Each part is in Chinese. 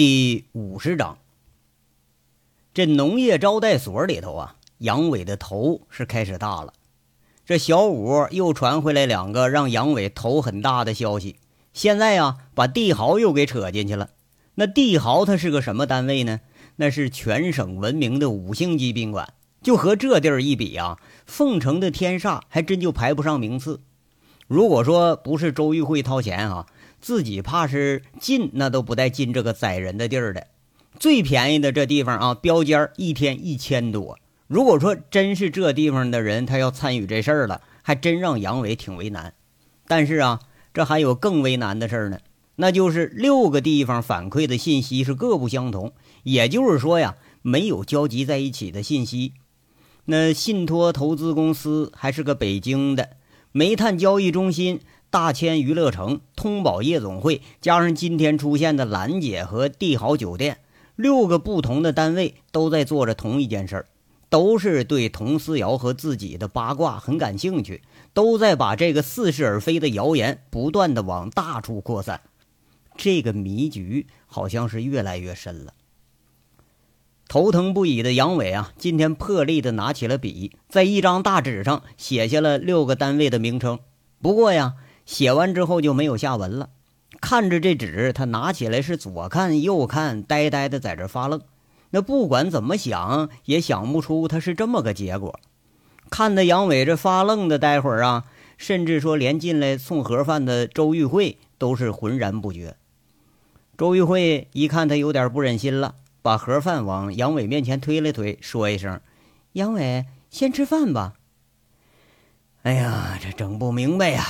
第五十章，这农业招待所里头啊，杨伟的头是开始大了。这小五又传回来两个让杨伟头很大的消息。现在呀，把帝豪又给扯进去了。那帝豪他是个什么单位呢？那是全省闻名的五星级宾馆。就和这地儿一比啊，凤城的天煞还真就排不上名次。如果说不是周玉慧掏钱啊。自己怕是进那都不带进这个宰人的地儿的，最便宜的这地方啊，标间一天一千多。如果说真是这地方的人，他要参与这事儿了，还真让杨伟挺为难。但是啊，这还有更为难的事儿呢，那就是六个地方反馈的信息是各不相同，也就是说呀，没有交集在一起的信息。那信托投资公司还是个北京的煤炭交易中心。大千娱乐城、通宝夜总会，加上今天出现的兰姐和帝豪酒店，六个不同的单位都在做着同一件事儿，都是对佟思瑶和自己的八卦很感兴趣，都在把这个似是而非的谣言不断的往大处扩散。这个迷局好像是越来越深了。头疼不已的杨伟啊，今天破例的拿起了笔，在一张大纸上写下了六个单位的名称。不过呀。写完之后就没有下文了。看着这纸，他拿起来是左看右看，呆呆的在这发愣。那不管怎么想，也想不出他是这么个结果。看的杨伟这发愣的，待会儿啊，甚至说连进来送盒饭的周玉慧都是浑然不觉。周玉慧一看他有点不忍心了，把盒饭往杨伟面前推了推，说一声：“杨伟，先吃饭吧。”哎呀，这整不明白呀。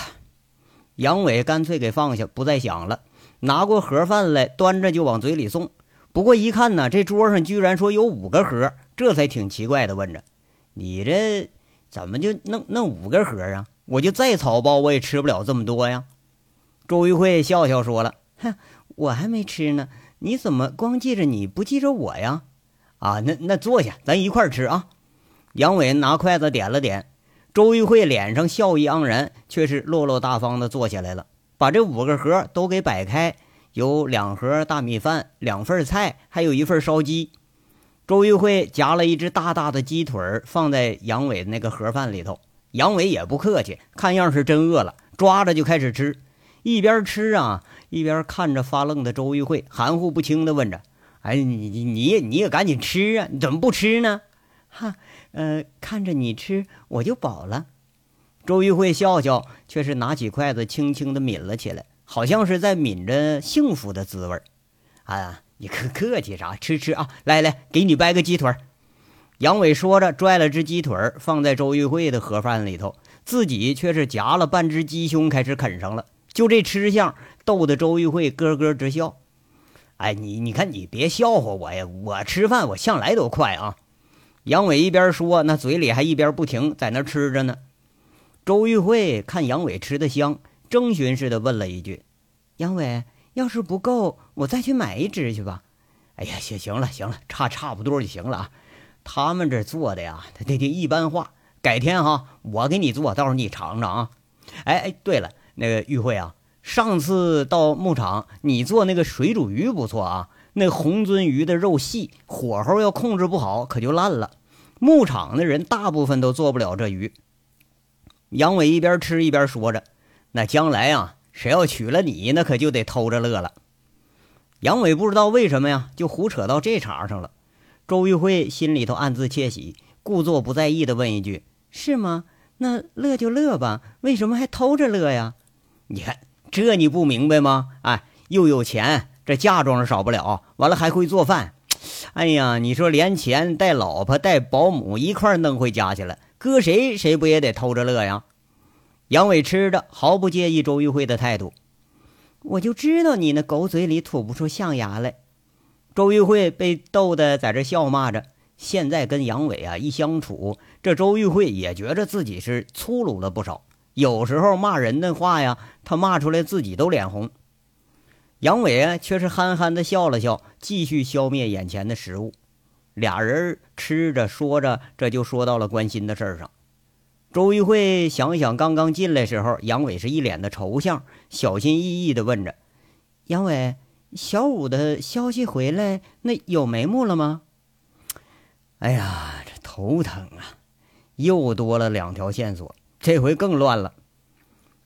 杨伟干脆给放下，不再想了。拿过盒饭来，端着就往嘴里送。不过一看呢，这桌上居然说有五个盒，这才挺奇怪的，问着：“你这怎么就弄弄五个盒啊？我就再草包，我也吃不了这么多呀。”周玉慧笑笑说了：“哼，我还没吃呢，你怎么光记着你不记着我呀？啊，那那坐下，咱一块儿吃啊。”杨伟拿筷子点了点。周玉慧脸上笑意盎然，却是落落大方的坐下来了，把这五个盒都给摆开，有两盒大米饭，两份菜，还有一份烧鸡。周玉慧夹了一只大大的鸡腿放在杨伟那个盒饭里头，杨伟也不客气，看样是真饿了，抓着就开始吃，一边吃啊一边看着发愣的周玉慧，含糊不清的问着：“哎，你你你你也赶紧吃啊，你怎么不吃呢？”哈。呃，看着你吃，我就饱了。周玉慧笑笑，却是拿起筷子，轻轻的抿了起来，好像是在抿着幸福的滋味啊，你客客气啥？吃吃啊！来来，给你掰个鸡腿杨伟说着，拽了只鸡腿放在周玉慧的盒饭里头，自己却是夹了半只鸡胸开始啃上了。就这吃相，逗得周玉慧咯咯直笑。哎，你你看，你别笑话我呀！我吃饭我向来都快啊。杨伟一边说，那嘴里还一边不停在那吃着呢。周玉慧看杨伟吃的香，征询似的问了一句：“杨伟，要是不够，我再去买一只去吧。”“哎呀，行行了，行了，差差不多就行了啊。他们这做的呀，他这这一般化。改天哈，我给你做，到时候你尝尝啊。”“哎哎，对了，那个玉慧啊，上次到牧场你做那个水煮鱼不错啊。”那红鳟鱼的肉细，火候要控制不好，可就烂了。牧场的人大部分都做不了这鱼。杨伟一边吃一边说着：“那将来啊，谁要娶了你，那可就得偷着乐了。”杨伟不知道为什么呀，就胡扯到这茬上了。周玉慧心里头暗自窃喜，故作不在意的问一句：“是吗？那乐就乐吧，为什么还偷着乐呀？”你看这你不明白吗？哎，又有钱。这嫁妆是少不了，完了还会做饭。哎呀，你说连钱带老婆带保姆一块弄回家去了，搁谁谁不也得偷着乐呀？杨伟吃着毫不介意周玉慧的态度，我就知道你那狗嘴里吐不出象牙来。周玉慧被逗得在这笑骂着。现在跟杨伟啊一相处，这周玉慧也觉着自己是粗鲁了不少。有时候骂人的话呀，他骂出来自己都脸红。杨伟啊，却是憨憨的笑了笑，继续消灭眼前的食物。俩人吃着说着，这就说到了关心的事儿上。周玉慧想想刚刚进来时候，杨伟是一脸的愁相，小心翼翼的问着：“杨伟，小五的消息回来，那有眉目了吗？哎呀，这头疼啊！又多了两条线索，这回更乱了。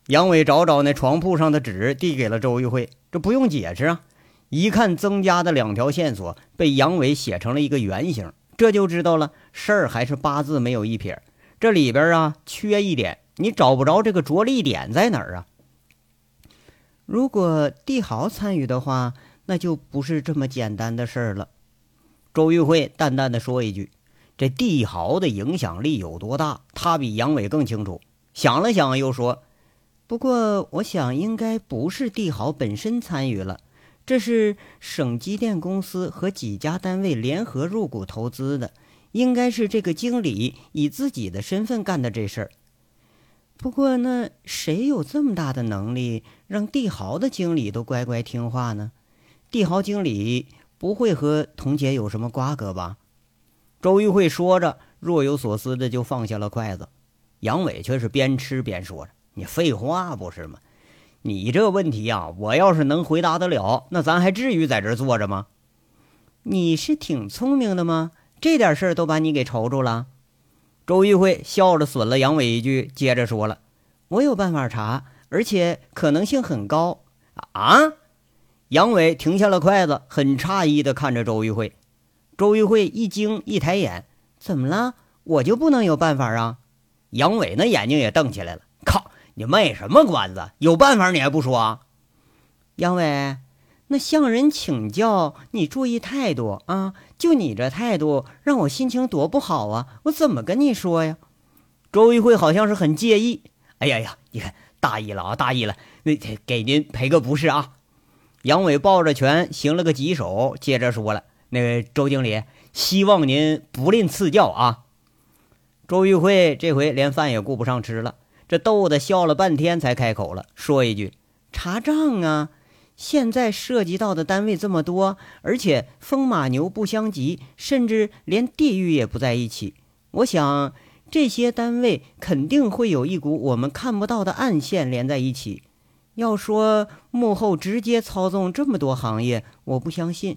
杨伟找找那床铺上的纸，递给了周玉慧。这不用解释啊，一看增加的两条线索被杨伟写成了一个圆形，这就知道了事儿还是八字没有一撇。这里边啊缺一点，你找不着这个着力点在哪儿啊？如果帝豪参与的话，那就不是这么简单的事儿了。周玉慧淡淡的说一句：“这帝豪的影响力有多大，他比杨伟更清楚。”想了想，又说。不过，我想应该不是帝豪本身参与了，这是省机电公司和几家单位联合入股投资的，应该是这个经理以自己的身份干的这事儿。不过，那谁有这么大的能力让帝豪的经理都乖乖听话呢？帝豪经理不会和童姐有什么瓜葛吧？周玉慧说着，若有所思的就放下了筷子。杨伟却是边吃边说着。你废话不是吗？你这问题呀，我要是能回答得了，那咱还至于在这坐着吗？你是挺聪明的吗？这点事儿都把你给愁住了。周玉慧笑着损了杨伟一句，接着说了：“我有办法查，而且可能性很高。”啊！杨伟停下了筷子，很诧异地看着周玉慧。周玉慧一惊，一抬眼：“怎么了？我就不能有办法啊？”杨伟那眼睛也瞪起来了。你卖什么关子？有办法你还不说？啊？杨伟，那向人请教，你注意态度啊！就你这态度，让我心情多不好啊！我怎么跟你说呀？周玉慧好像是很介意。哎呀呀，你看大意了啊，大意了！那给您赔个不是啊！杨伟抱着拳行了个棘手，接着说了：“那个周经理，希望您不吝赐教啊！”周玉慧这回连饭也顾不上吃了。这逗得笑了半天，才开口了，说一句：“查账啊！现在涉及到的单位这么多，而且风马牛不相及，甚至连地域也不在一起。我想，这些单位肯定会有一股我们看不到的暗线连在一起。要说幕后直接操纵这么多行业，我不相信。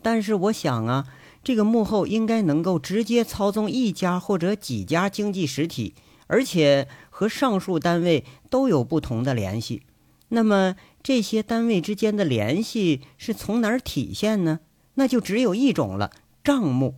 但是我想啊，这个幕后应该能够直接操纵一家或者几家经济实体。”而且和上述单位都有不同的联系，那么这些单位之间的联系是从哪儿体现呢？那就只有一种了：账目。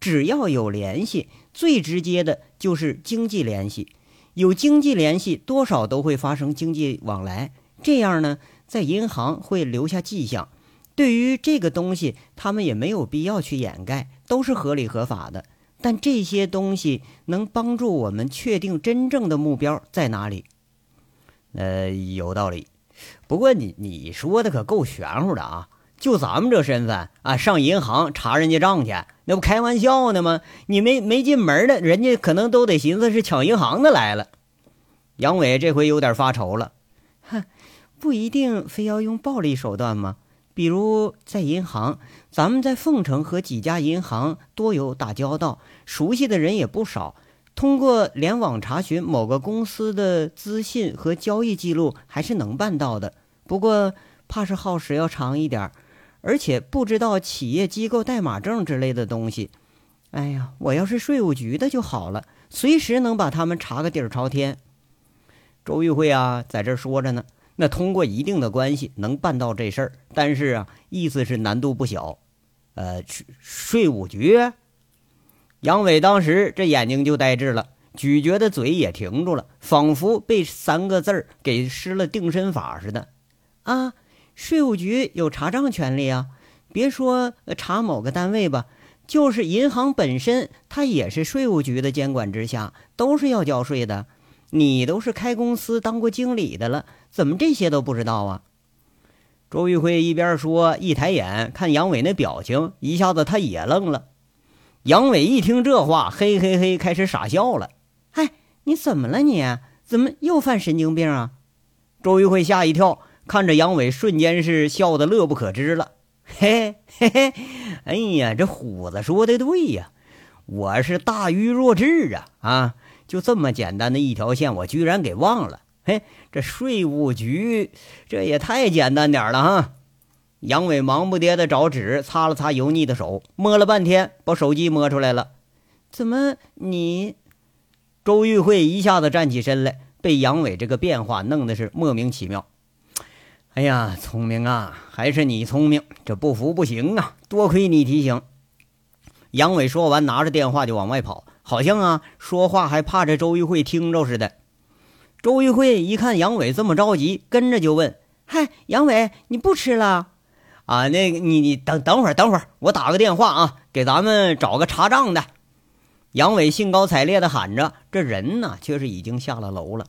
只要有联系，最直接的就是经济联系。有经济联系，多少都会发生经济往来。这样呢，在银行会留下迹象。对于这个东西，他们也没有必要去掩盖，都是合理合法的。但这些东西能帮助我们确定真正的目标在哪里？呃，有道理。不过你你说的可够玄乎的啊！就咱们这身份啊，上银行查人家账去，那不开玩笑呢吗？你没没进门的，人家可能都得寻思是抢银行的来了。杨伟这回有点发愁了。哼，不一定非要用暴力手段吗？比如在银行，咱们在凤城和几家银行多有打交道，熟悉的人也不少。通过联网查询某个公司的资信和交易记录，还是能办到的。不过怕是耗时要长一点，而且不知道企业机构代码证之类的东西。哎呀，我要是税务局的就好了，随时能把他们查个底儿朝天。周玉慧啊，在这说着呢。那通过一定的关系能办到这事儿，但是啊，意思是难度不小。呃，税税务局。杨伟当时这眼睛就呆滞了，咀嚼的嘴也停住了，仿佛被三个字儿给施了定身法似的。啊，税务局有查账权利啊！别说查某个单位吧，就是银行本身，它也是税务局的监管之下，都是要交税的。你都是开公司当过经理的了。怎么这些都不知道啊？周玉辉一边说，一抬眼看杨伟那表情，一下子他也愣了。杨伟一听这话，嘿嘿嘿，开始傻笑了。嗨，你怎么了？你怎么又犯神经病啊？周玉辉吓一跳，看着杨伟，瞬间是笑得乐不可支了。嘿嘿嘿，哎呀，这虎子说的对呀，我是大愚若智啊啊！就这么简单的一条线，我居然给忘了。嘿，这税务局这也太简单点了哈！杨伟忙不迭的找纸擦了擦油腻的手，摸了半天，把手机摸出来了。怎么你？周玉慧一下子站起身来，被杨伟这个变化弄得是莫名其妙。哎呀，聪明啊，还是你聪明，这不服不行啊！多亏你提醒。杨伟说完，拿着电话就往外跑，好像啊说话还怕这周玉慧听着似的。周玉慧一看杨伟这么着急，跟着就问：“嗨，杨伟，你不吃了？”啊，那个你你等等会儿，等会儿我打个电话啊，给咱们找个查账的。杨伟兴高采烈地喊着，这人呢却是已经下了楼了。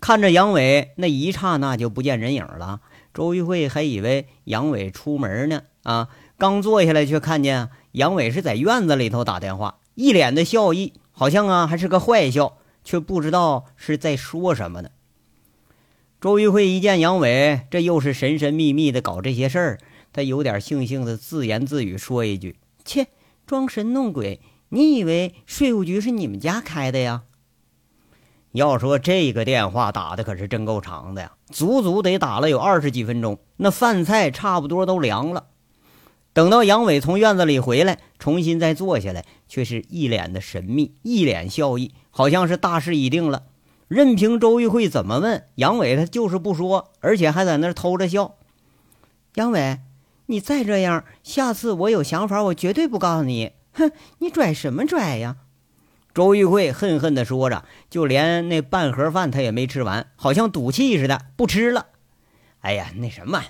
看着杨伟那一刹那就不见人影了，周玉慧还以为杨伟出门呢。啊，刚坐下来却看见杨伟是在院子里头打电话，一脸的笑意，好像啊还是个坏笑，却不知道是在说什么呢。周玉慧一见杨伟，这又是神神秘秘的搞这些事儿，他有点悻悻的自言自语说一句：“切，装神弄鬼！你以为税务局是你们家开的呀？”要说这个电话打的可是真够长的呀，足足得打了有二十几分钟，那饭菜差不多都凉了。等到杨伟从院子里回来，重新再坐下来，却是一脸的神秘，一脸笑意，好像是大事已定了。任凭周玉慧怎么问，杨伟他就是不说，而且还在那偷着笑。杨伟，你再这样，下次我有想法，我绝对不告诉你。哼，你拽什么拽呀？周玉慧恨恨地说着，就连那半盒饭他也没吃完，好像赌气似的，不吃了。哎呀，那什么，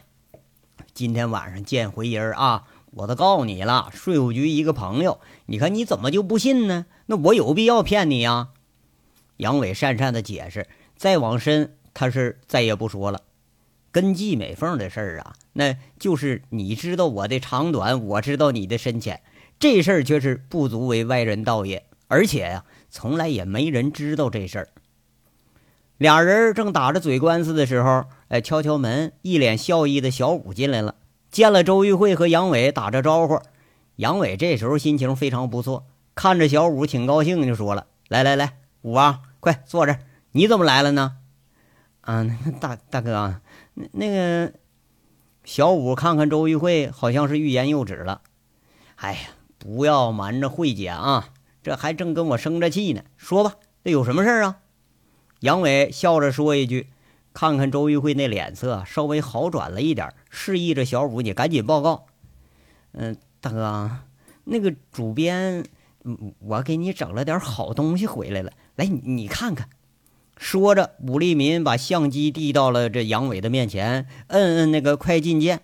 今天晚上见回音儿啊，我都告诉你了，税务局一个朋友，你看你怎么就不信呢？那我有必要骗你呀？杨伟讪讪的解释，再往深，他是再也不说了。跟季美凤的事儿啊，那就是你知道我的长短，我知道你的深浅，这事儿却是不足为外人道也。而且呀，从来也没人知道这事儿。俩人正打着嘴官司的时候，哎，敲敲门，一脸笑意的小五进来了，见了周玉慧和杨伟，打着招呼。杨伟这时候心情非常不错，看着小五挺高兴，就说了：“来来来，五啊。”快坐这儿！你怎么来了呢？啊，大大哥，那那个小五看看周玉慧，好像是欲言又止了。哎呀，不要瞒着慧姐啊，这还正跟我生着气呢。说吧，这有什么事儿啊？杨伟笑着说一句，看看周玉慧那脸色稍微好转了一点，示意着小五你赶紧报告。嗯，大哥，那个主编，我给你整了点好东西回来了。来，你看看。说着，武立民把相机递到了这杨伟的面前，摁摁那个快进键。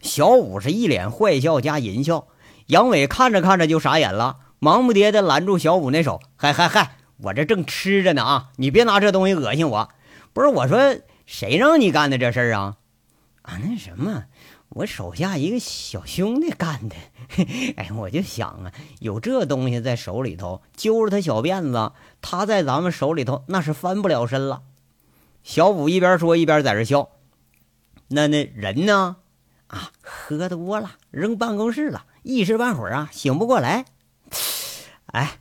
小五是一脸坏笑加淫笑。杨伟看着看着就傻眼了，忙不迭的拦住小五那手：“嗨嗨嗨，我这正吃着呢啊！你别拿这东西恶心我。不是我说，谁让你干的这事儿啊？啊，那什么。”我手下一个小兄弟干的，哎，我就想啊，有这东西在手里头，揪着他小辫子，他在咱们手里头那是翻不了身了。小五一边说一边在这笑。那那人呢？啊，喝多了，扔办公室了，一时半会儿啊醒不过来。哎，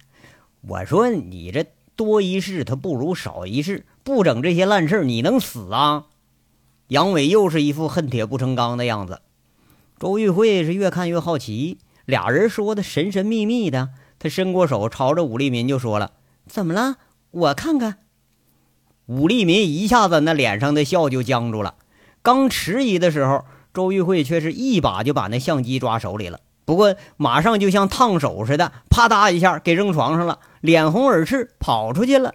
我说你这多一事，他不如少一事，不整这些烂事你能死啊？杨伟又是一副恨铁不成钢的样子，周玉慧是越看越好奇，俩人说的神神秘秘的，他伸过手朝着武立民就说了：“怎么了？我看看。”武立民一下子那脸上的笑就僵住了，刚迟疑的时候，周玉慧却是一把就把那相机抓手里了，不过马上就像烫手似的，啪嗒一下给扔床上了，脸红耳赤跑出去了。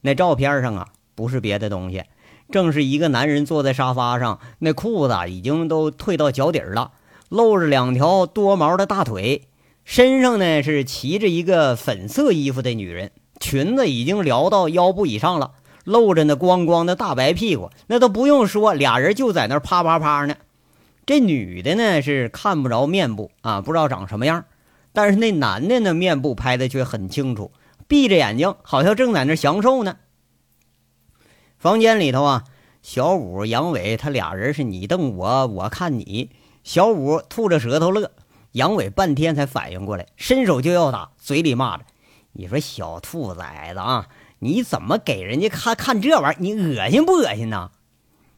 那照片上啊，不是别的东西。正是一个男人坐在沙发上，那裤子已经都退到脚底了，露着两条多毛的大腿，身上呢是骑着一个粉色衣服的女人，裙子已经撩到腰部以上了，露着那光光的大白屁股，那都不用说，俩人就在那啪啪啪呢。这女的呢是看不着面部啊，不知道长什么样，但是那男的呢面部拍的却很清楚，闭着眼睛，好像正在那享受呢。房间里头啊，小五、杨伟他俩人是你瞪我，我看你。小五吐着舌头乐，杨伟半天才反应过来，伸手就要打，嘴里骂着：“你说小兔崽子啊，你怎么给人家看看这玩意儿？你恶心不恶心呐？”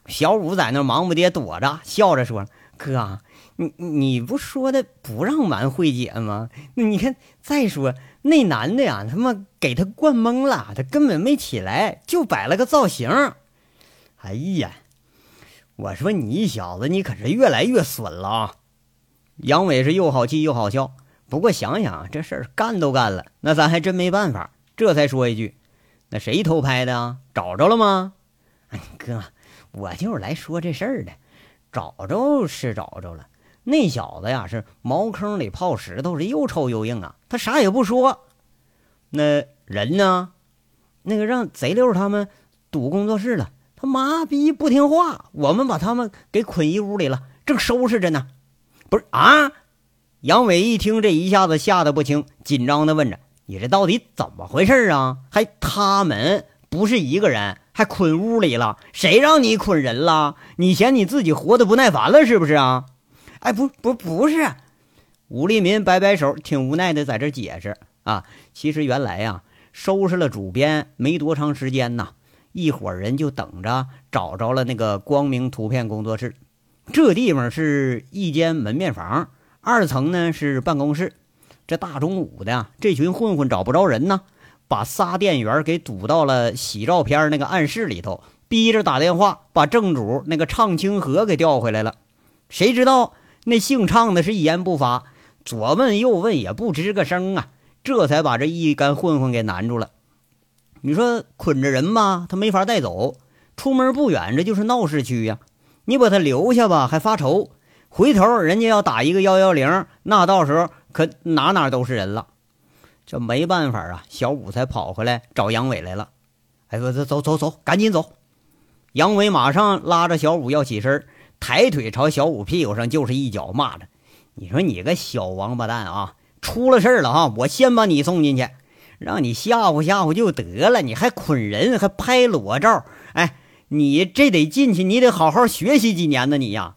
小五在那忙不迭躲着，笑着说：“哥，你你不说的不让玩慧姐吗？你看，再说那男的呀，他妈给他灌懵了，他根本没起来，就摆了个造型。哎呀，我说你小子，你可是越来越损了啊！”杨伟是又好气又好笑，不过想想这事儿干都干了，那咱还真没办法，这才说一句：“那谁偷拍的啊？找着了吗？”哎，哥，我就是来说这事儿的，找着是找着了。那小子呀，是茅坑里泡石头，是又臭又硬啊！他啥也不说。那人呢？那个让贼溜他们堵工作室了，他妈逼不听话，我们把他们给捆一屋里了，正收拾着呢。不是啊！杨伟一听这一下子吓得不轻，紧张的问着：“你这到底怎么回事啊？还他们不是一个人，还捆屋里了？谁让你捆人了？你嫌你自己活得不耐烦了是不是啊？”哎，不不不是，武立民摆摆手，挺无奈的在这解释啊。其实原来呀，收拾了主编没多长时间呐，一伙人就等着找着了那个光明图片工作室。这地方是一间门面房，二层呢是办公室。这大中午的，这群混混找不着人呢，把仨店员给堵到了洗照片那个暗室里头，逼着打电话把正主那个畅清河给调回来了。谁知道那姓畅的是一言不发，左问右问也不吱个声啊，这才把这一干混混给难住了。你说捆着人吧，他没法带走，出门不远这就是闹市区呀。你把他留下吧，还发愁，回头人家要打一个幺幺零，那到时候可哪哪都是人了。这没办法啊，小五才跑回来找杨伟来了。哎，走走走走，赶紧走！杨伟马上拉着小五要起身，抬腿朝小五屁股上就是一脚，骂着：“你说你个小王八蛋啊，出了事了哈！我先把你送进去，让你吓唬吓唬就得了，你还捆人，还拍裸照，哎。”你这得进去，你得好好学习几年呢，你呀。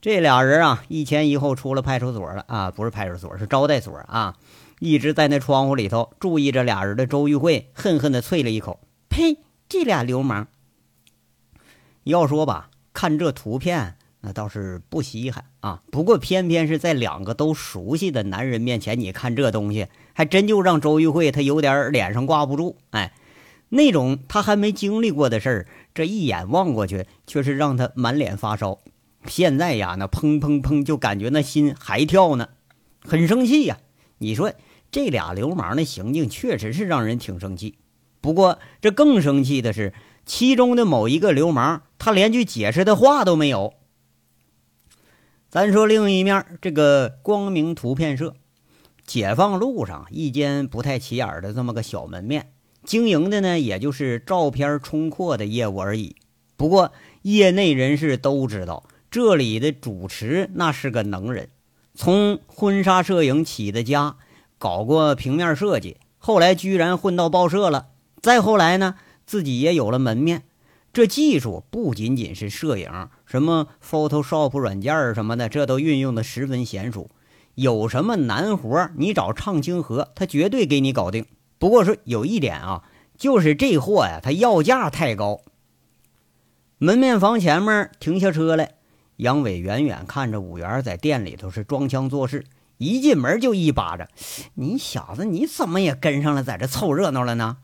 这俩人啊，一前一后出了派出所了啊，不是派出所，是招待所啊。一直在那窗户里头注意着俩人的周玉慧，恨恨的啐了一口：“呸！这俩流氓。”要说吧，看这图片那倒是不稀罕啊。不过偏偏是在两个都熟悉的男人面前，你看这东西，还真就让周玉慧她有点脸上挂不住。哎。那种他还没经历过的事儿，这一眼望过去，却是让他满脸发烧。现在呀，那砰砰砰，就感觉那心还跳呢，很生气呀。你说这俩流氓的行径，确实是让人挺生气。不过这更生气的是，其中的某一个流氓，他连句解释的话都没有。咱说另一面，这个光明图片社，解放路上一间不太起眼的这么个小门面。经营的呢，也就是照片冲扩的业务而已。不过，业内人士都知道，这里的主持那是个能人，从婚纱摄影起的家，搞过平面设计，后来居然混到报社了。再后来呢，自己也有了门面。这技术不仅仅是摄影，什么 Photoshop 软件什么的，这都运用的十分娴熟。有什么难活，你找畅清河，他绝对给你搞定。不过说有一点啊，就是这货呀，他要价太高。门面房前面停下车来，杨伟远远看着五元在店里头是装腔作势，一进门就一巴掌：“你小子，你怎么也跟上了，在这凑热闹了呢？”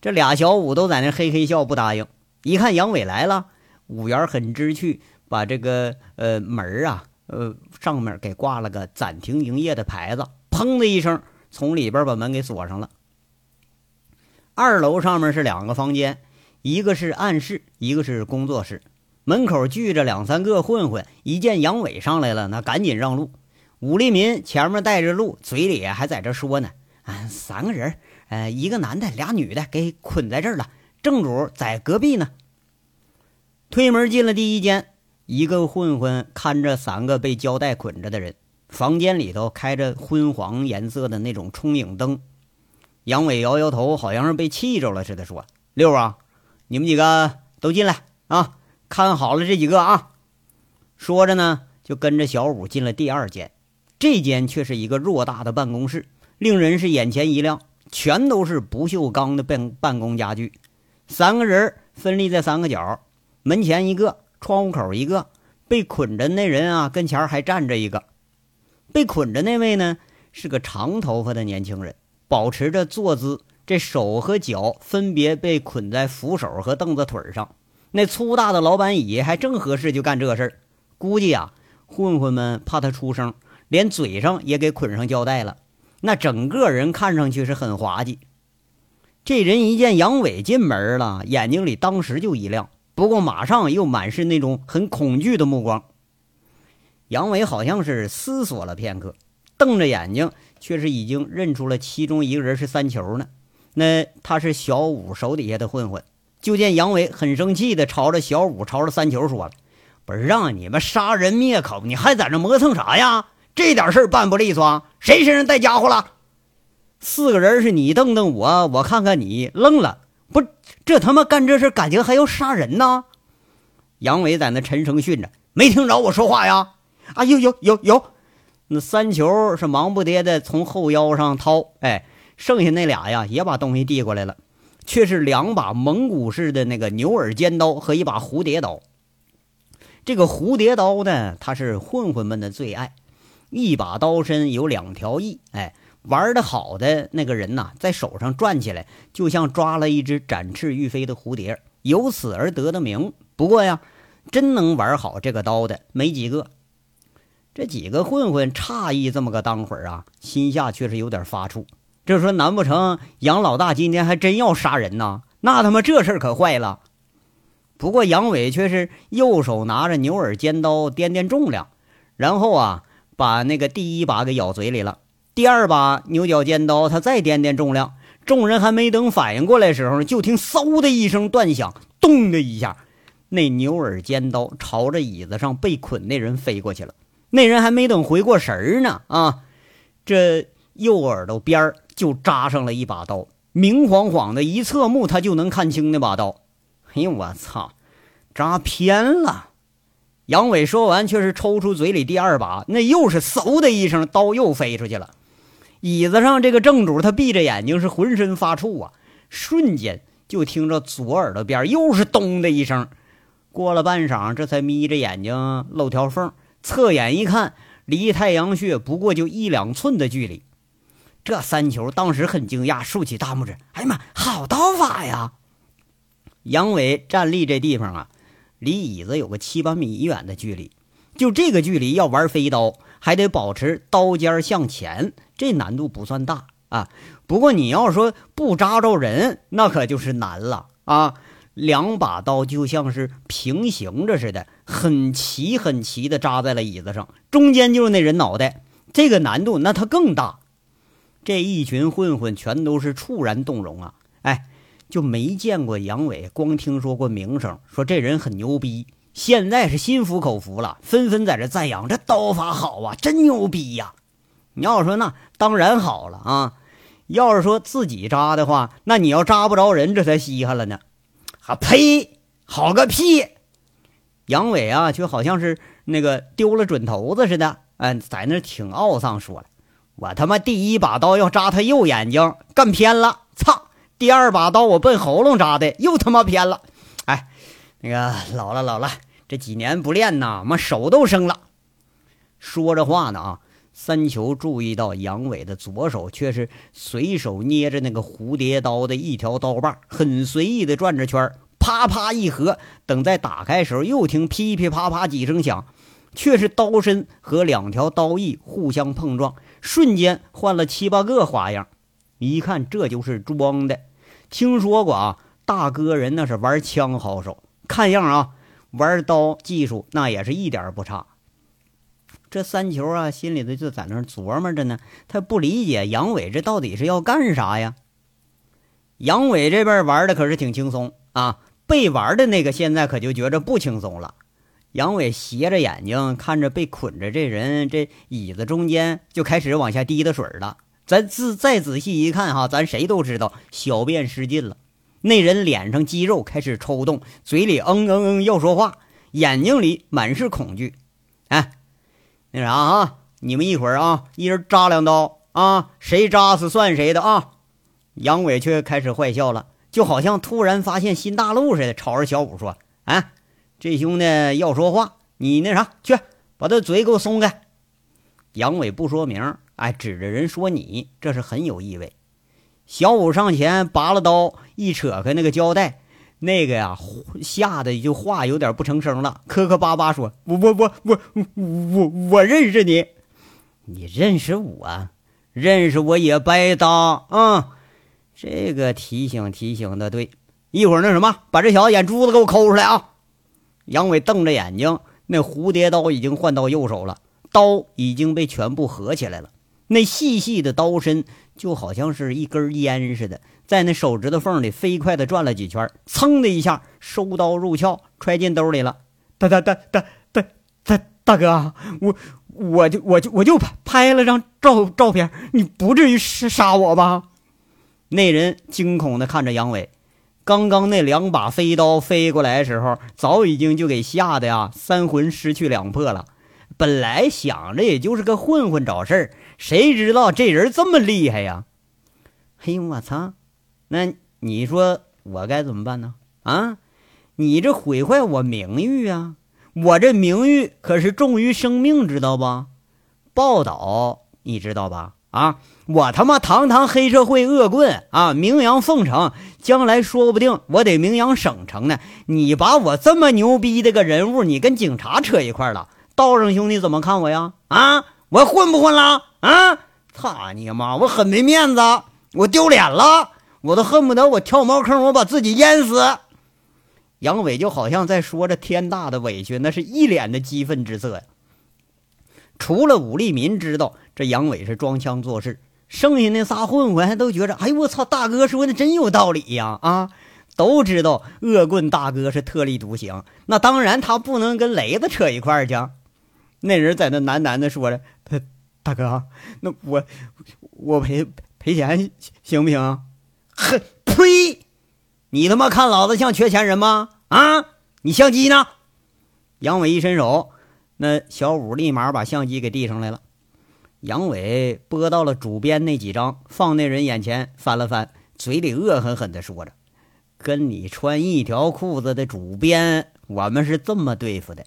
这俩小五都在那嘿嘿笑，不答应。一看杨伟来了，五元很知趣，把这个呃门啊，呃上面给挂了个暂停营业的牌子，砰的一声，从里边把门给锁上了。二楼上面是两个房间，一个是暗室，一个是工作室。门口聚着两三个混混，一见杨伟上来了，那赶紧让路。武立民前面带着路，嘴里还在这说呢：“啊，三个人，呃，一个男的，俩女的，给捆在这儿了。正主在隔壁呢。”推门进了第一间，一个混混看着三个被胶带捆着的人。房间里头开着昏黄颜色的那种冲影灯。杨伟摇摇头，好像是被气着了似的，说：“六啊，你们几个都进来啊，看好了这几个啊。”说着呢，就跟着小五进了第二间。这间却是一个偌大的办公室，令人是眼前一亮，全都是不锈钢的办办公家具。三个人分立在三个角，门前一个，窗户口一个，被捆着那人啊，跟前还站着一个。被捆着那位呢，是个长头发的年轻人，保持着坐姿，这手和脚分别被捆在扶手和凳子腿上。那粗大的老板椅还正合适，就干这事儿。估计啊，混混们怕他出声，连嘴上也给捆上胶带了。那整个人看上去是很滑稽。这人一见杨伟进门了，眼睛里当时就一亮，不过马上又满是那种很恐惧的目光。杨伟好像是思索了片刻，瞪着眼睛，却是已经认出了其中一个人是三球呢。那他是小五手底下的混混。就见杨伟很生气的朝着小五、朝着三球说了：“不是让你们杀人灭口，你还在这磨蹭啥呀？这点事儿办不利索，谁身上带家伙了？”四个人是你瞪瞪我，我看看你，愣了。不，这他妈干这事感情还要杀人呢？杨伟在那沉声训着：“没听着我说话呀？”啊，有有有有，那三球是忙不迭的从后腰上掏，哎，剩下那俩呀也把东西递过来了，却是两把蒙古式的那个牛耳尖刀和一把蝴蝶刀。这个蝴蝶刀呢，它是混混们的最爱，一把刀身有两条翼，哎，玩的好的那个人呐，在手上转起来，就像抓了一只展翅欲飞的蝴蝶，由此而得的名。不过呀，真能玩好这个刀的没几个。这几个混混诧异这么个当会儿啊，心下却是有点发怵。这说难不成杨老大今天还真要杀人呢？那他妈这事儿可坏了。不过杨伟却是右手拿着牛耳尖刀掂掂重量，然后啊把那个第一把给咬嘴里了。第二把牛角尖刀他再掂掂重量，众人还没等反应过来时候，就听嗖的一声断响，咚的一下，那牛耳尖刀朝着椅子上被捆那人飞过去了。那人还没等回过神儿呢，啊，这右耳朵边儿就扎上了一把刀，明晃晃的，一侧目他就能看清那把刀。哎呦，我操，扎偏了！杨伟说完，却是抽出嘴里第二把，那又是嗖的一声，刀又飞出去了。椅子上这个正主他闭着眼睛，是浑身发怵啊，瞬间就听着左耳朵边又是咚的一声，过了半晌，这才眯着眼睛露条缝。侧眼一看，离太阳穴不过就一两寸的距离。这三球当时很惊讶，竖起大拇指：“哎呀妈，好刀法呀！”杨伟站立这地方啊，离椅子有个七八米远的距离。就这个距离要玩飞刀，还得保持刀尖向前，这难度不算大啊。不过你要说不扎着人，那可就是难了啊。两把刀就像是平行着似的，很齐很齐的扎在了椅子上，中间就是那人脑袋，这个难度那他更大。这一群混混全都是猝然动容啊！哎，就没见过杨伟，光听说过名声，说这人很牛逼，现在是心服口服了，纷纷在这赞扬这刀法好啊，真牛逼呀！你要说那当然好了啊，要是说自己扎的话，那你要扎不着人，这才稀罕了呢。啊呸！好个屁！杨伟啊，就好像是那个丢了准头子似的，嗯，在那挺懊丧，说了：“我他妈第一把刀要扎他右眼睛，干偏了，操！第二把刀我奔喉咙扎的，又他妈偏了。哎，那个老了老了，这几年不练呐，妈手都生了。”说着话呢啊，三球注意到杨伟的左手却是随手捏着那个蝴蝶刀的一条刀把，很随意的转着圈啪啪一合，等再打开时候，又听噼噼啪啪几声响，却是刀身和两条刀翼互相碰撞，瞬间换了七八个花样。一看这就是装的。听说过啊，大哥人那是玩枪好手，看样啊，玩刀技术那也是一点不差。这三球啊，心里头就在那琢磨着呢，他不理解杨伟这到底是要干啥呀？杨伟这边玩的可是挺轻松啊。被玩的那个现在可就觉着不轻松了。杨伟斜着眼睛看着被捆着这人，这椅子中间就开始往下滴的水了。咱仔再仔细一看哈，咱谁都知道小便失禁了。那人脸上肌肉开始抽动，嘴里嗯嗯嗯要说话，眼睛里满是恐惧。哎，那啥啊，你们一会儿啊，一人扎两刀啊，谁扎死算谁的啊。杨伟却开始坏笑了。就好像突然发现新大陆似的，朝着小五说：“啊，这兄弟要说话，你那啥去把他嘴给我松开。杨伟不说名，哎，指着人说你，这是很有意味。小五上前拔了刀，一扯开那个胶带，那个呀吓得就话有点不成声了，磕磕巴巴说：“我我我我我我认识你，你认识我，认识我也白搭啊！这个提醒提醒的对，一会儿那什么，把这小子眼珠子给我抠出来啊！”杨伟瞪着眼睛，那蝴蝶刀已经换到右手了。刀已经被全部合起来了，那细细的刀身就好像是一根烟似的，在那手指头缝里飞快地转了几圈，噌的一下收刀入鞘，揣进兜里了。大大大大大大大哥，我我就我就我就拍拍了张照照片，你不至于是杀我吧？那人惊恐地看着杨伟，刚刚那两把飞刀飞过来的时候，早已经就给吓得呀三魂失去两魄了。本来想着也就是个混混找事儿，谁知道这人这么厉害呀？嘿，我操！那你说我该怎么办呢？啊，你这毁坏我名誉啊！我这名誉可是重于生命，知道不？报道你知道吧？啊，我他妈堂堂黑社会恶棍啊，名扬凤城，将来说不定我得名扬省城呢。你把我这么牛逼的个人物，你跟警察扯一块了？道上兄弟怎么看我呀？啊，我混不混了？啊，操你妈！我很没面子，我丢脸了，我都恨不得我跳茅坑，我把自己淹死。杨伟就好像在说着天大的委屈，那是一脸的激愤之色呀。除了武立民知道这杨伟是装腔作势，剩下那仨混混还都觉着，哎呦我操，大哥说的真有道理呀！啊。都知道恶棍大哥是特立独行，那当然他不能跟雷子扯一块儿去。那人在那喃喃的说着：“大大哥，那我我赔赔钱行不行？”哼，呸！你他妈看老子像缺钱人吗？啊！你相机呢？杨伟一伸手，那小五立马把相机给递上来了。杨伟拨到了主编那几张，放那人眼前翻了翻，嘴里恶狠狠地说着：“跟你穿一条裤子的主编，我们是这么对付的。”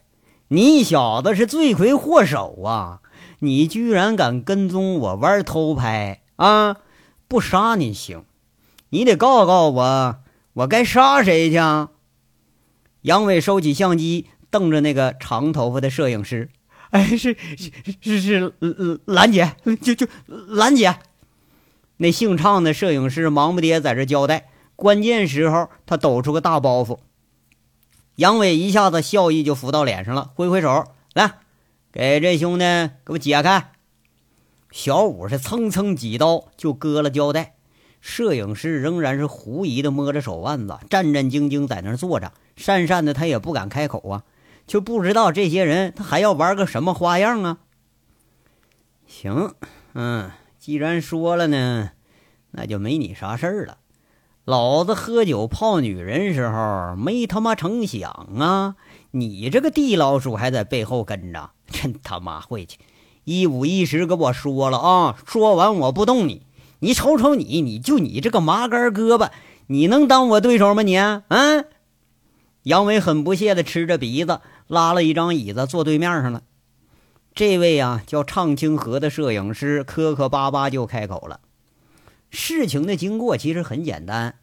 你小子是罪魁祸首啊！你居然敢跟踪我玩偷拍啊！不杀你行，你得告告我，我该杀谁去？杨伟收起相机，瞪着那个长头发的摄影师。哎，是是是是兰姐，就就兰姐。那姓畅的摄影师忙不迭在这交代，关键时候他抖出个大包袱。杨伟一下子笑意就浮到脸上了，挥挥手来，给这兄弟给我解开。小五是蹭蹭几刀就割了胶带，摄影师仍然是狐疑的摸着手腕子，战战兢兢在那儿坐着，讪讪的他也不敢开口啊，就不知道这些人他还要玩个什么花样啊。行，嗯，既然说了呢，那就没你啥事儿了。老子喝酒泡女人时候没他妈成想啊！你这个地老鼠还在背后跟着，真他妈晦气！一五一十跟我说了啊，说完我不动你。你瞅瞅你，你就你这个麻杆胳膊，你能当我对手吗？你啊！杨伟很不屑的吃着鼻子，拉了一张椅子坐对面上了。这位啊叫畅清河的摄影师磕磕巴巴就开口了。事情的经过其实很简单，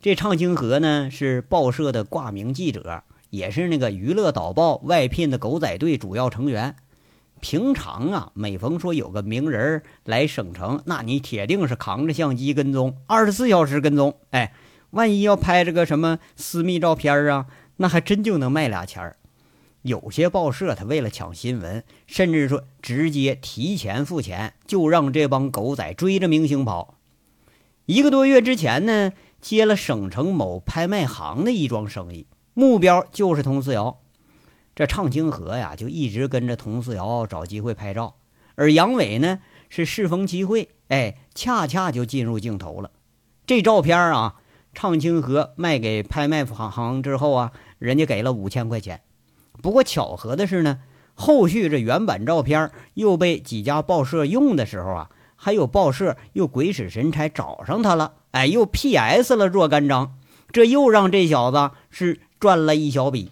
这畅清河呢是报社的挂名记者，也是那个娱乐导报外聘的狗仔队主要成员。平常啊，每逢说有个名人来省城，那你铁定是扛着相机跟踪，二十四小时跟踪。哎，万一要拍这个什么私密照片啊，那还真就能卖俩钱儿。有些报社他为了抢新闻，甚至说直接提前付钱，就让这帮狗仔追着明星跑。一个多月之前呢，接了省城某拍卖行的一桩生意，目标就是佟思瑶。这畅清河呀，就一直跟着佟思瑶找机会拍照。而杨伟呢，是适逢其会，哎，恰恰就进入镜头了。这照片啊，畅清河卖给拍卖行行之后啊，人家给了五千块钱。不过巧合的是呢，后续这原版照片又被几家报社用的时候啊。还有报社又鬼使神差找上他了，哎，又 P.S. 了若干张，这又让这小子是赚了一小笔。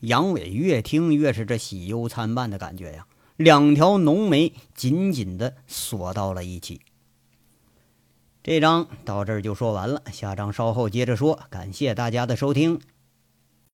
杨伟越听越是这喜忧参半的感觉呀，两条浓眉紧紧的锁到了一起。这章到这儿就说完了，下章稍后接着说。感谢大家的收听。